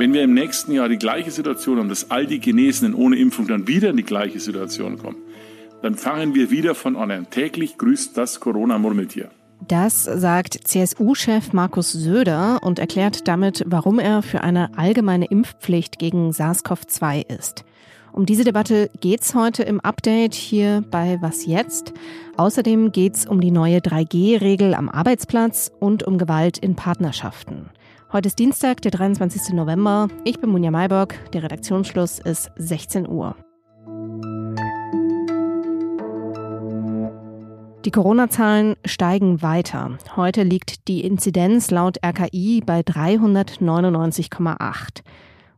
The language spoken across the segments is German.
Wenn wir im nächsten Jahr die gleiche Situation haben, dass all die Genesenen ohne Impfung dann wieder in die gleiche Situation kommen, dann fangen wir wieder von an. Täglich grüßt das Corona-Murmeltier. Das sagt CSU-Chef Markus Söder und erklärt damit, warum er für eine allgemeine Impfpflicht gegen SARS-CoV-2 ist. Um diese Debatte geht's heute im Update hier bei Was jetzt. Außerdem geht's um die neue 3G-Regel am Arbeitsplatz und um Gewalt in Partnerschaften. Heute ist Dienstag, der 23. November. Ich bin Munja Maybock. Der Redaktionsschluss ist 16 Uhr. Die Corona-Zahlen steigen weiter. Heute liegt die Inzidenz laut RKI bei 399,8.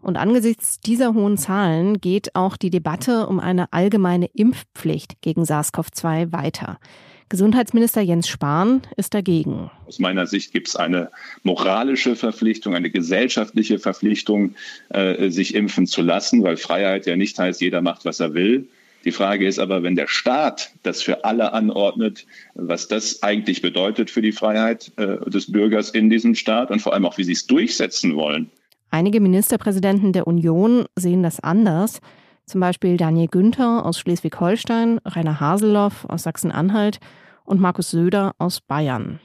Und angesichts dieser hohen Zahlen geht auch die Debatte um eine allgemeine Impfpflicht gegen SARS-CoV-2 weiter. Gesundheitsminister Jens Spahn ist dagegen. Aus meiner Sicht gibt es eine moralische Verpflichtung, eine gesellschaftliche Verpflichtung, äh, sich impfen zu lassen, weil Freiheit ja nicht heißt, jeder macht, was er will. Die Frage ist aber, wenn der Staat das für alle anordnet, was das eigentlich bedeutet für die Freiheit äh, des Bürgers in diesem Staat und vor allem auch, wie sie es durchsetzen wollen. Einige Ministerpräsidenten der Union sehen das anders. Zum Beispiel Daniel Günther aus Schleswig-Holstein, Rainer Haseloff aus Sachsen-Anhalt und Markus Söder aus Bayern.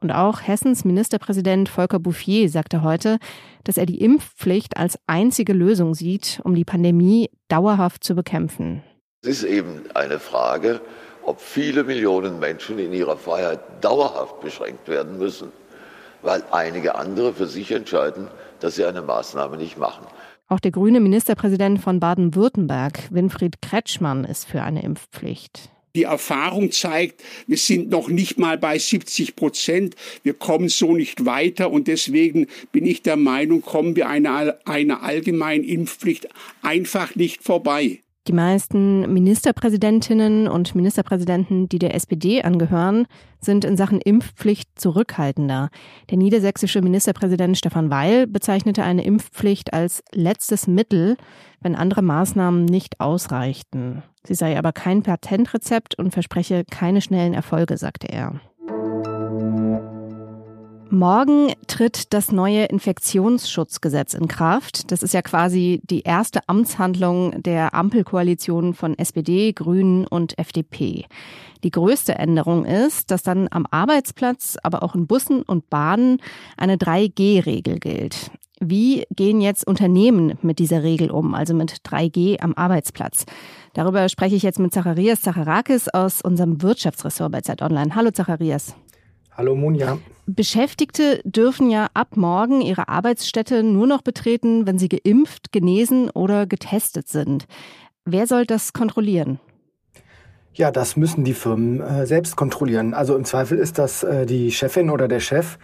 Und auch Hessens Ministerpräsident Volker Bouffier sagte heute, dass er die Impfpflicht als einzige Lösung sieht, um die Pandemie dauerhaft zu bekämpfen. Es ist eben eine Frage, ob viele Millionen Menschen in ihrer Freiheit dauerhaft beschränkt werden müssen, weil einige andere für sich entscheiden, dass sie eine Maßnahme nicht machen. Auch der grüne Ministerpräsident von Baden-Württemberg, Winfried Kretschmann, ist für eine Impfpflicht. Die Erfahrung zeigt, wir sind noch nicht mal bei 70 Prozent. Wir kommen so nicht weiter und deswegen bin ich der Meinung, kommen wir einer, einer allgemeinen Impfpflicht einfach nicht vorbei. Die meisten Ministerpräsidentinnen und Ministerpräsidenten, die der SPD angehören, sind in Sachen Impfpflicht zurückhaltender. Der niedersächsische Ministerpräsident Stefan Weil bezeichnete eine Impfpflicht als letztes Mittel, wenn andere Maßnahmen nicht ausreichten. Sie sei aber kein Patentrezept und verspreche keine schnellen Erfolge, sagte er. Morgen tritt das neue Infektionsschutzgesetz in Kraft. Das ist ja quasi die erste Amtshandlung der Ampelkoalition von SPD, Grünen und FDP. Die größte Änderung ist, dass dann am Arbeitsplatz, aber auch in Bussen und Bahnen eine 3G-Regel gilt. Wie gehen jetzt Unternehmen mit dieser Regel um, also mit 3G am Arbeitsplatz? Darüber spreche ich jetzt mit Zacharias Zacharakis aus unserem Wirtschaftsressort bei Zeit Online. Hallo Zacharias. Hallo Munja. Beschäftigte dürfen ja ab morgen ihre Arbeitsstätte nur noch betreten, wenn sie geimpft, genesen oder getestet sind. Wer soll das kontrollieren? Ja, das müssen die Firmen äh, selbst kontrollieren. Also im Zweifel ist das äh, die Chefin oder der Chef,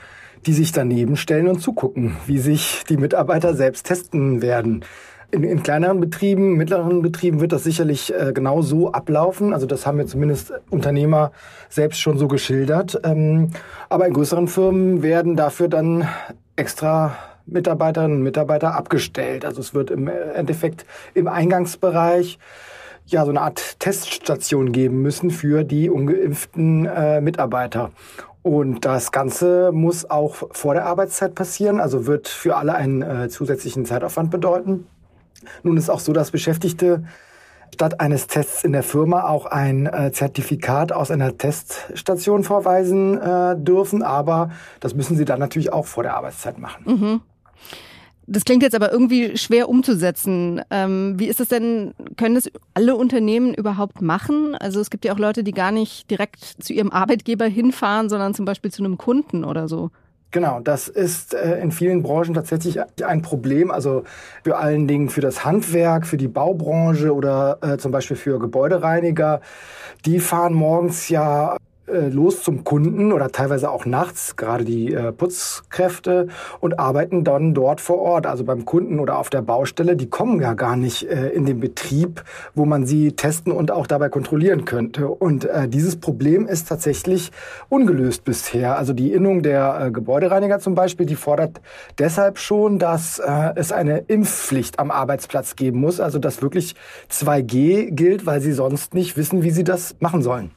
die sich daneben stellen und zugucken, wie sich die Mitarbeiter selbst testen werden. In, in, kleineren Betrieben, mittleren Betrieben wird das sicherlich äh, genau so ablaufen. Also das haben wir zumindest Unternehmer selbst schon so geschildert. Ähm, aber in größeren Firmen werden dafür dann extra Mitarbeiterinnen und Mitarbeiter abgestellt. Also es wird im Endeffekt im Eingangsbereich ja so eine Art Teststation geben müssen für die ungeimpften äh, Mitarbeiter. Und das Ganze muss auch vor der Arbeitszeit passieren, also wird für alle einen äh, zusätzlichen Zeitaufwand bedeuten. Nun ist auch so, dass Beschäftigte statt eines Tests in der Firma auch ein äh, Zertifikat aus einer Teststation vorweisen äh, dürfen, aber das müssen sie dann natürlich auch vor der Arbeitszeit machen. Mhm. Das klingt jetzt aber irgendwie schwer umzusetzen. Ähm, wie ist es denn, können das alle Unternehmen überhaupt machen? Also es gibt ja auch Leute, die gar nicht direkt zu ihrem Arbeitgeber hinfahren, sondern zum Beispiel zu einem Kunden oder so. Genau, das ist äh, in vielen Branchen tatsächlich ein Problem. Also für allen Dingen für das Handwerk, für die Baubranche oder äh, zum Beispiel für Gebäudereiniger. Die fahren morgens ja äh, los zum Kunden oder teilweise auch nachts, gerade die äh, Putzkräfte, und arbeiten dann dort vor Ort, also beim Kunden oder auf der Baustelle. Die kommen ja gar nicht äh, in den Betrieb, wo man sie testen und auch dabei kontrollieren könnte. Und äh, dieses Problem ist tatsächlich ungelöst bisher. Also die Innung der äh, Gebäudereiniger zum Beispiel, die fordert deshalb schon, dass es eine Impfpflicht am Arbeitsplatz geben muss, also dass wirklich 2G gilt, weil sie sonst nicht wissen, wie sie das machen sollen.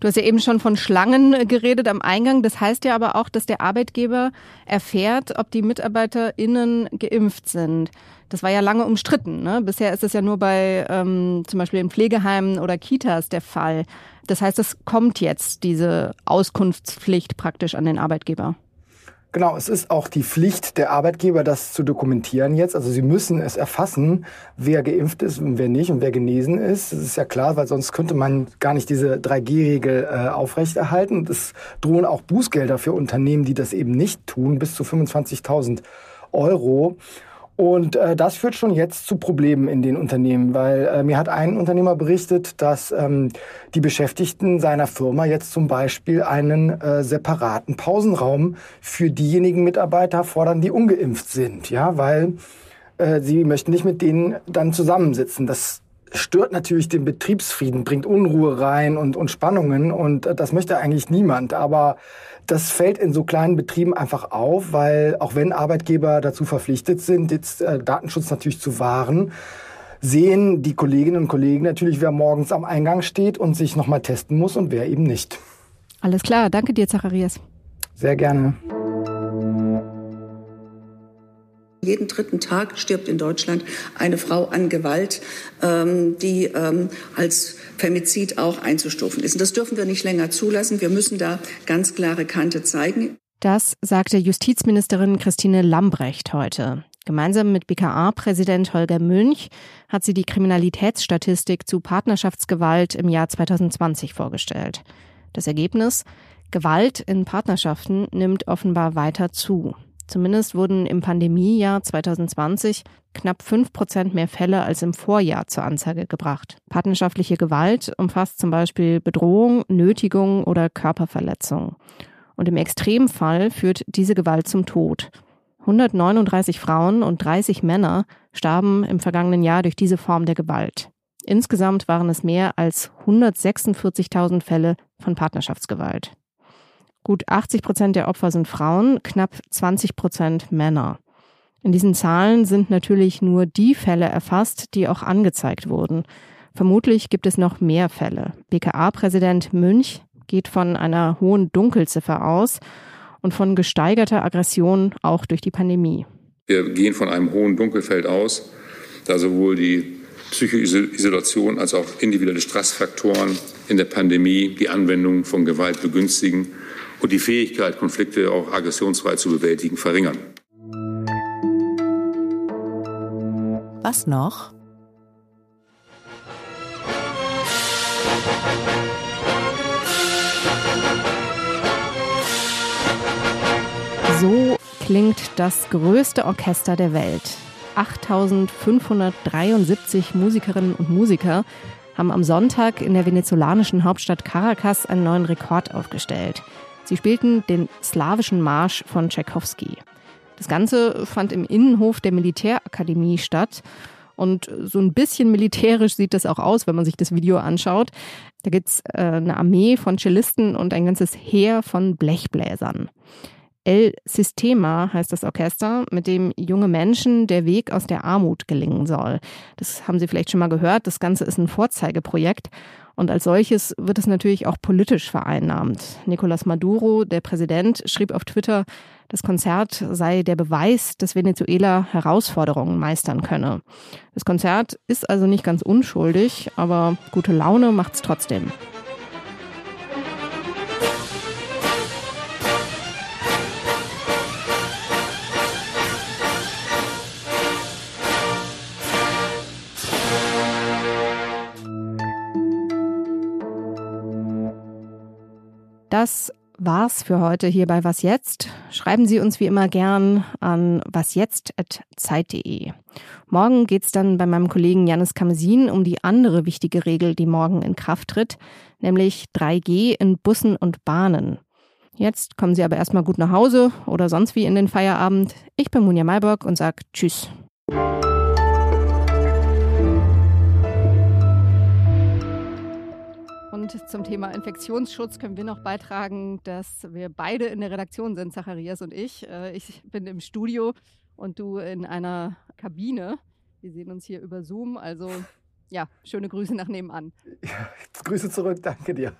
Du hast ja eben schon von Schlangen äh, geredet am Eingang. Das heißt ja aber auch, dass der Arbeitgeber erfährt, ob die MitarbeiterInnen geimpft sind. Das war ja lange umstritten. Ne? Bisher ist es ja nur bei ähm, zum Beispiel in Pflegeheimen oder Kitas der Fall. Das heißt, es kommt jetzt diese Auskunftspflicht praktisch an den Arbeitgeber. Genau, es ist auch die Pflicht der Arbeitgeber, das zu dokumentieren jetzt. Also sie müssen es erfassen, wer geimpft ist und wer nicht und wer genesen ist. Das ist ja klar, weil sonst könnte man gar nicht diese 3G-Regel äh, aufrechterhalten. Es drohen auch Bußgelder für Unternehmen, die das eben nicht tun, bis zu 25.000 Euro. Und äh, das führt schon jetzt zu Problemen in den Unternehmen, weil äh, mir hat ein Unternehmer berichtet, dass ähm, die Beschäftigten seiner Firma jetzt zum Beispiel einen äh, separaten Pausenraum für diejenigen Mitarbeiter fordern, die ungeimpft sind, ja, weil äh, sie möchten nicht mit denen dann zusammensitzen. Das stört natürlich den Betriebsfrieden, bringt Unruhe rein und, und Spannungen und äh, das möchte eigentlich niemand. Aber das fällt in so kleinen Betrieben einfach auf, weil auch wenn Arbeitgeber dazu verpflichtet sind, jetzt äh, Datenschutz natürlich zu wahren, sehen die Kolleginnen und Kollegen natürlich, wer morgens am Eingang steht und sich nochmal testen muss und wer eben nicht. Alles klar, danke dir, Zacharias. Sehr gerne. Jeden dritten Tag stirbt in Deutschland eine Frau an Gewalt, ähm, die ähm, als Femizid auch einzustufen ist. Und das dürfen wir nicht länger zulassen. Wir müssen da ganz klare Kante zeigen. Das sagte Justizministerin Christine Lambrecht heute. Gemeinsam mit BKA-Präsident Holger Münch hat sie die Kriminalitätsstatistik zu Partnerschaftsgewalt im Jahr 2020 vorgestellt. Das Ergebnis? Gewalt in Partnerschaften nimmt offenbar weiter zu. Zumindest wurden im Pandemiejahr 2020 knapp fünf Prozent mehr Fälle als im Vorjahr zur Anzeige gebracht. Partnerschaftliche Gewalt umfasst zum Beispiel Bedrohung, Nötigung oder Körperverletzung. Und im Extremfall führt diese Gewalt zum Tod. 139 Frauen und 30 Männer starben im vergangenen Jahr durch diese Form der Gewalt. Insgesamt waren es mehr als 146.000 Fälle von Partnerschaftsgewalt. Gut 80 Prozent der Opfer sind Frauen, knapp 20 Prozent Männer. In diesen Zahlen sind natürlich nur die Fälle erfasst, die auch angezeigt wurden. Vermutlich gibt es noch mehr Fälle. BKA-Präsident Münch geht von einer hohen Dunkelziffer aus und von gesteigerter Aggression auch durch die Pandemie. Wir gehen von einem hohen Dunkelfeld aus, da sowohl die psychische Isolation als auch individuelle Stressfaktoren in der Pandemie die Anwendung von Gewalt begünstigen und die Fähigkeit, Konflikte auch aggressionsfrei zu bewältigen, verringern. Was noch? So klingt das größte Orchester der Welt. 8573 Musikerinnen und Musiker haben am Sonntag in der venezolanischen Hauptstadt Caracas einen neuen Rekord aufgestellt. Sie spielten den slawischen Marsch von Tchaikovsky. Das Ganze fand im Innenhof der Militärakademie statt. Und so ein bisschen militärisch sieht das auch aus, wenn man sich das Video anschaut. Da gibt's äh, eine Armee von Cellisten und ein ganzes Heer von Blechbläsern. El Sistema heißt das Orchester, mit dem junge Menschen der Weg aus der Armut gelingen soll. Das haben Sie vielleicht schon mal gehört. Das Ganze ist ein Vorzeigeprojekt und als solches wird es natürlich auch politisch vereinnahmt. Nicolás Maduro, der Präsident, schrieb auf Twitter, das Konzert sei der Beweis, dass Venezuela Herausforderungen meistern könne. Das Konzert ist also nicht ganz unschuldig, aber gute Laune macht's trotzdem. Das war's für heute hier bei Was Jetzt. Schreiben Sie uns wie immer gern an wasjetzt.zeit.de. Morgen geht's dann bei meinem Kollegen Janis Kamesin um die andere wichtige Regel, die morgen in Kraft tritt, nämlich 3G in Bussen und Bahnen. Jetzt kommen Sie aber erstmal gut nach Hause oder sonst wie in den Feierabend. Ich bin Munja Malberg und sag Tschüss. Und zum Thema Infektionsschutz können wir noch beitragen, dass wir beide in der Redaktion sind, Zacharias und ich. Äh, ich bin im Studio und du in einer Kabine. Wir sehen uns hier über Zoom. Also ja, schöne Grüße nach nebenan. Ja, Grüße zurück, danke dir.